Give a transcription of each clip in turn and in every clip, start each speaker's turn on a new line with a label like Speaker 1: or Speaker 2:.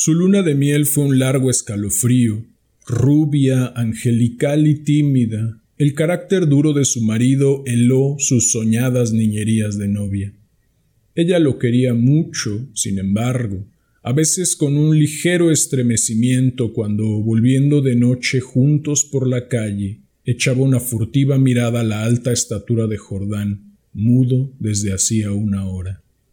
Speaker 1: Su luna de miel fue un largo escalofrío, rubia, angelical y tímida. El carácter duro de su marido heló sus soñadas niñerías de novia. Ella lo quería mucho, sin embargo, a veces con un ligero estremecimiento cuando, volviendo de noche juntos por la calle, echaba una furtiva mirada a la alta estatura de Jordán, mudo desde hacía una hora.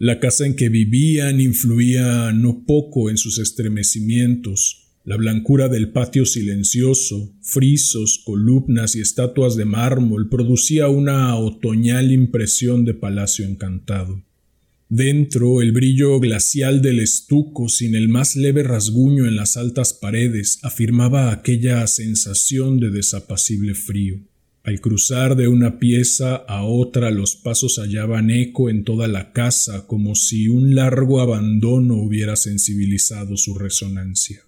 Speaker 1: La casa en que vivían influía no poco en sus estremecimientos. La blancura del patio silencioso, frisos, columnas y estatuas de mármol producía una otoñal impresión de palacio encantado. Dentro, el brillo glacial del estuco, sin el más leve rasguño en las altas paredes, afirmaba aquella sensación de desapacible frío. Al cruzar de una pieza a otra los pasos hallaban eco en toda la casa, como si un largo abandono hubiera sensibilizado su resonancia.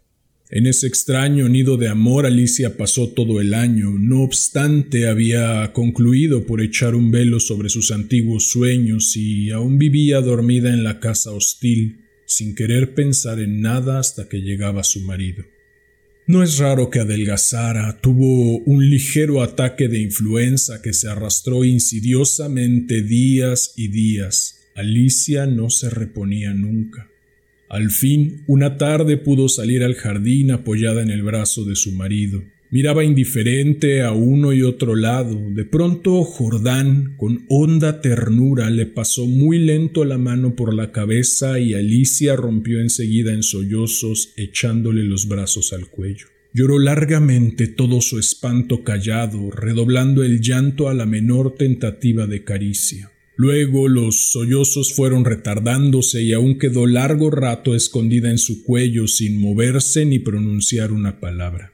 Speaker 1: En ese extraño nido de amor Alicia pasó todo el año, no obstante había concluido por echar un velo sobre sus antiguos sueños y aún vivía dormida en la casa hostil, sin querer pensar en nada hasta que llegaba su marido. No es raro que adelgazara, tuvo un ligero ataque de influenza que se arrastró insidiosamente días y días. Alicia no se reponía nunca. Al fin, una tarde pudo salir al jardín apoyada en el brazo de su marido. Miraba indiferente a uno y otro lado. De pronto Jordán, con honda ternura, le pasó muy lento la mano por la cabeza y Alicia rompió enseguida en sollozos, echándole los brazos al cuello. Lloró largamente todo su espanto callado, redoblando el llanto a la menor tentativa de caricia. Luego los sollozos fueron retardándose y aún quedó largo rato escondida en su cuello sin moverse ni pronunciar una palabra.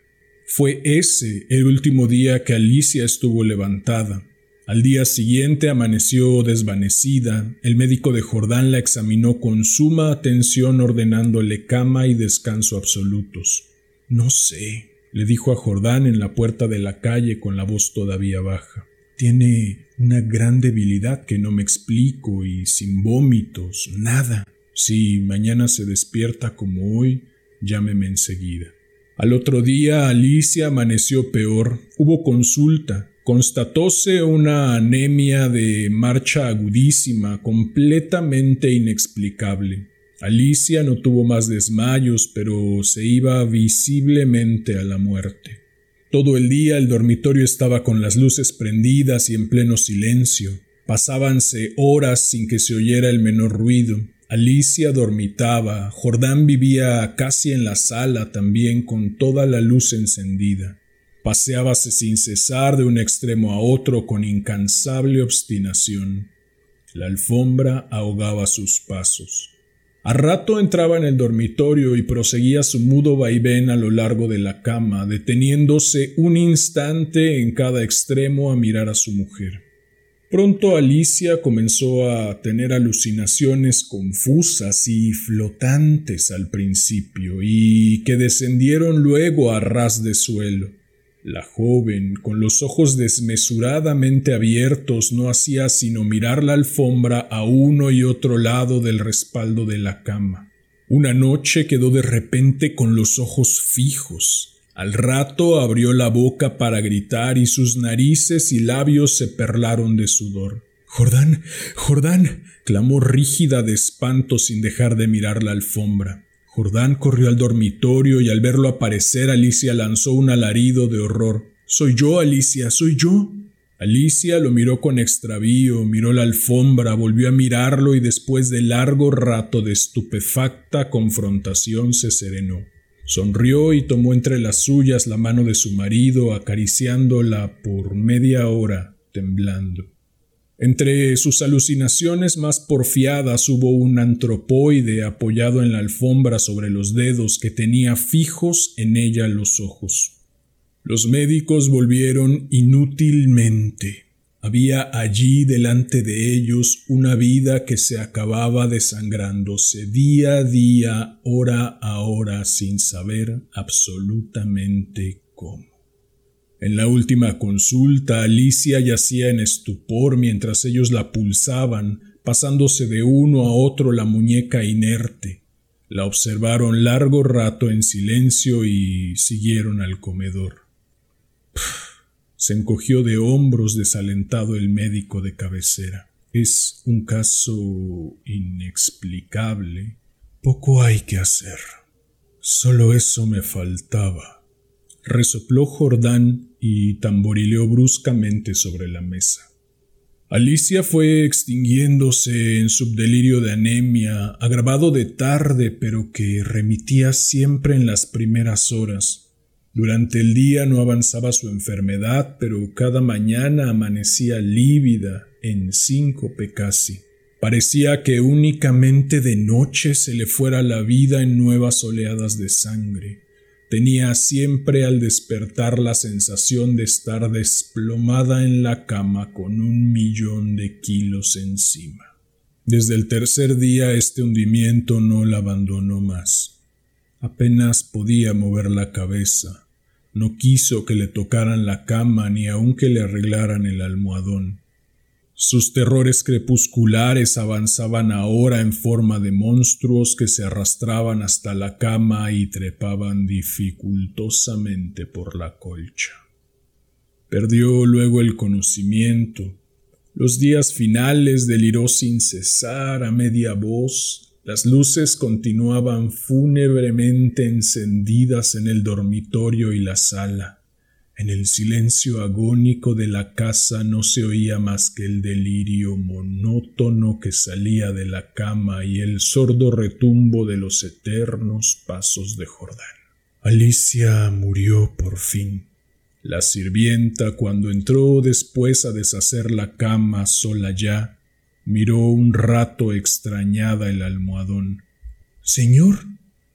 Speaker 1: Fue ese el último día que Alicia estuvo levantada. Al día siguiente amaneció desvanecida. El médico de Jordán la examinó con suma atención ordenándole cama y descanso absolutos. No sé, le dijo a Jordán en la puerta de la calle con la voz todavía baja. Tiene una gran debilidad que no me explico y sin vómitos, nada. Si mañana se despierta como hoy, llámeme enseguida. Al otro día Alicia amaneció peor. Hubo consulta. Constatóse una anemia de marcha agudísima, completamente inexplicable. Alicia no tuvo más desmayos, pero se iba visiblemente a la muerte. Todo el día el dormitorio estaba con las luces prendidas y en pleno silencio. Pasábanse horas sin que se oyera el menor ruido. Alicia dormitaba, Jordán vivía casi en la sala también con toda la luz encendida. Paseábase sin cesar de un extremo a otro con incansable obstinación. La alfombra ahogaba sus pasos. A rato entraba en el dormitorio y proseguía su mudo vaivén a lo largo de la cama, deteniéndose un instante en cada extremo a mirar a su mujer. Pronto Alicia comenzó a tener alucinaciones confusas y flotantes al principio y que descendieron luego a ras de suelo. La joven, con los ojos desmesuradamente abiertos, no hacía sino mirar la alfombra a uno y otro lado del respaldo de la cama. Una noche quedó de repente con los ojos fijos, al rato abrió la boca para gritar y sus narices y labios se perlaron de sudor. Jordán. Jordán. clamó rígida de espanto sin dejar de mirar la alfombra. Jordán corrió al dormitorio y al verlo aparecer Alicia lanzó un alarido de horror. Soy yo, Alicia, soy yo. Alicia lo miró con extravío, miró la alfombra, volvió a mirarlo y después de largo rato de estupefacta confrontación se serenó. Sonrió y tomó entre las suyas la mano de su marido, acariciándola por media hora, temblando. Entre sus alucinaciones más porfiadas hubo un antropoide apoyado en la alfombra sobre los dedos que tenía fijos en ella los ojos. Los médicos volvieron inútilmente. Había allí delante de ellos una vida que se acababa desangrándose día a día, hora a hora, sin saber absolutamente cómo. En la última consulta, Alicia yacía en estupor mientras ellos la pulsaban, pasándose de uno a otro la muñeca inerte. La observaron largo rato en silencio y siguieron al comedor. Se encogió de hombros desalentado el médico de cabecera. Es un caso inexplicable. Poco hay que hacer. Solo eso me faltaba. Resopló Jordán y tamborileó bruscamente sobre la mesa. Alicia fue extinguiéndose en subdelirio de anemia, agravado de tarde, pero que remitía siempre en las primeras horas. Durante el día no avanzaba su enfermedad, pero cada mañana amanecía lívida, en síncope casi. Parecía que únicamente de noche se le fuera la vida en nuevas oleadas de sangre. Tenía siempre al despertar la sensación de estar desplomada en la cama con un millón de kilos encima. Desde el tercer día este hundimiento no la abandonó más. Apenas podía mover la cabeza no quiso que le tocaran la cama ni aun que le arreglaran el almohadón. Sus terrores crepusculares avanzaban ahora en forma de monstruos que se arrastraban hasta la cama y trepaban dificultosamente por la colcha. Perdió luego el conocimiento. Los días finales deliró sin cesar a media voz, las luces continuaban fúnebremente encendidas en el dormitorio y la sala. En el silencio agónico de la casa no se oía más que el delirio monótono que salía de la cama y el sordo retumbo de los eternos pasos de Jordán. Alicia murió por fin. La sirvienta, cuando entró después a deshacer la cama sola ya, Miró un rato extrañada el almohadón. Señor,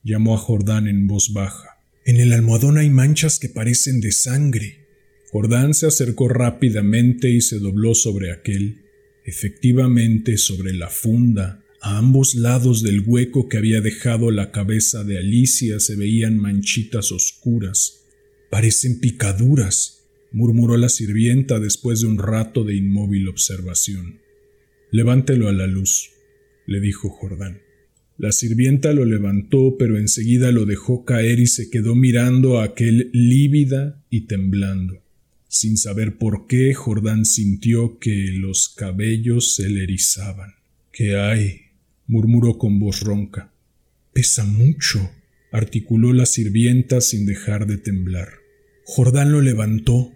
Speaker 1: llamó a Jordán en voz baja. En el almohadón hay manchas que parecen de sangre. Jordán se acercó rápidamente y se dobló sobre aquel. Efectivamente, sobre la funda, a ambos lados del hueco que había dejado la cabeza de Alicia se veían manchitas oscuras. Parecen picaduras, murmuró la sirvienta después de un rato de inmóvil observación. Levántelo a la luz, le dijo Jordán. La sirvienta lo levantó, pero enseguida lo dejó caer y se quedó mirando a aquel lívida y temblando. Sin saber por qué, Jordán sintió que los cabellos se le erizaban. ¿Qué hay? murmuró con voz ronca. Pesa mucho, articuló la sirvienta sin dejar de temblar. Jordán lo levantó.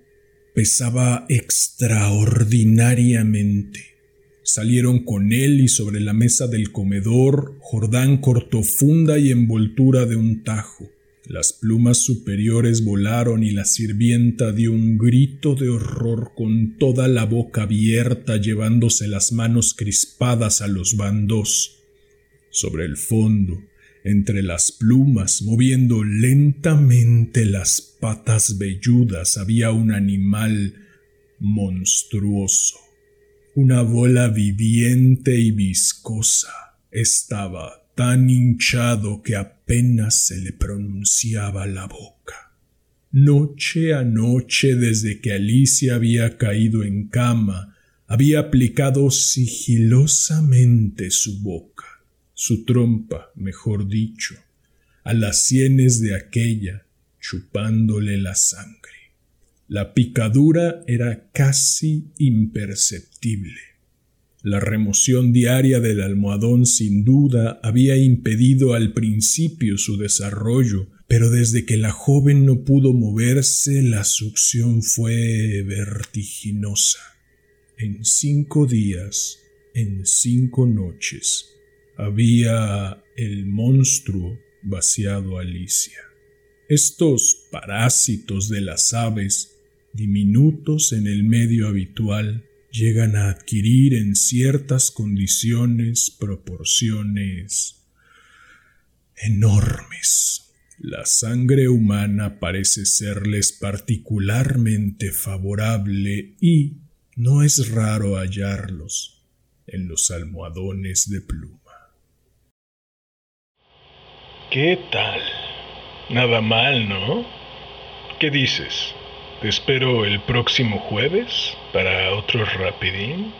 Speaker 1: Pesaba extraordinariamente. Salieron con él y sobre la mesa del comedor Jordán cortó funda y envoltura de un tajo. Las plumas superiores volaron y la sirvienta dio un grito de horror con toda la boca abierta llevándose las manos crispadas a los bandos. Sobre el fondo, entre las plumas, moviendo lentamente las patas velludas, había un animal monstruoso una bola viviente y viscosa. Estaba tan hinchado que apenas se le pronunciaba la boca. Noche a noche desde que Alicia había caído en cama, había aplicado sigilosamente su boca, su trompa, mejor dicho, a las sienes de aquella, chupándole la sangre. La picadura era casi imperceptible. La remoción diaria del almohadón sin duda había impedido al principio su desarrollo, pero desde que la joven no pudo moverse la succión fue vertiginosa. En cinco días, en cinco noches, había el monstruo vaciado a Alicia. Estos parásitos de las aves, diminutos en el medio habitual, llegan a adquirir en ciertas condiciones proporciones enormes. La sangre humana parece serles particularmente favorable y no es raro hallarlos en los almohadones de pluma.
Speaker 2: ¿Qué tal? Nada mal, ¿no? ¿Qué dices? Te espero el próximo jueves para otro rapidín.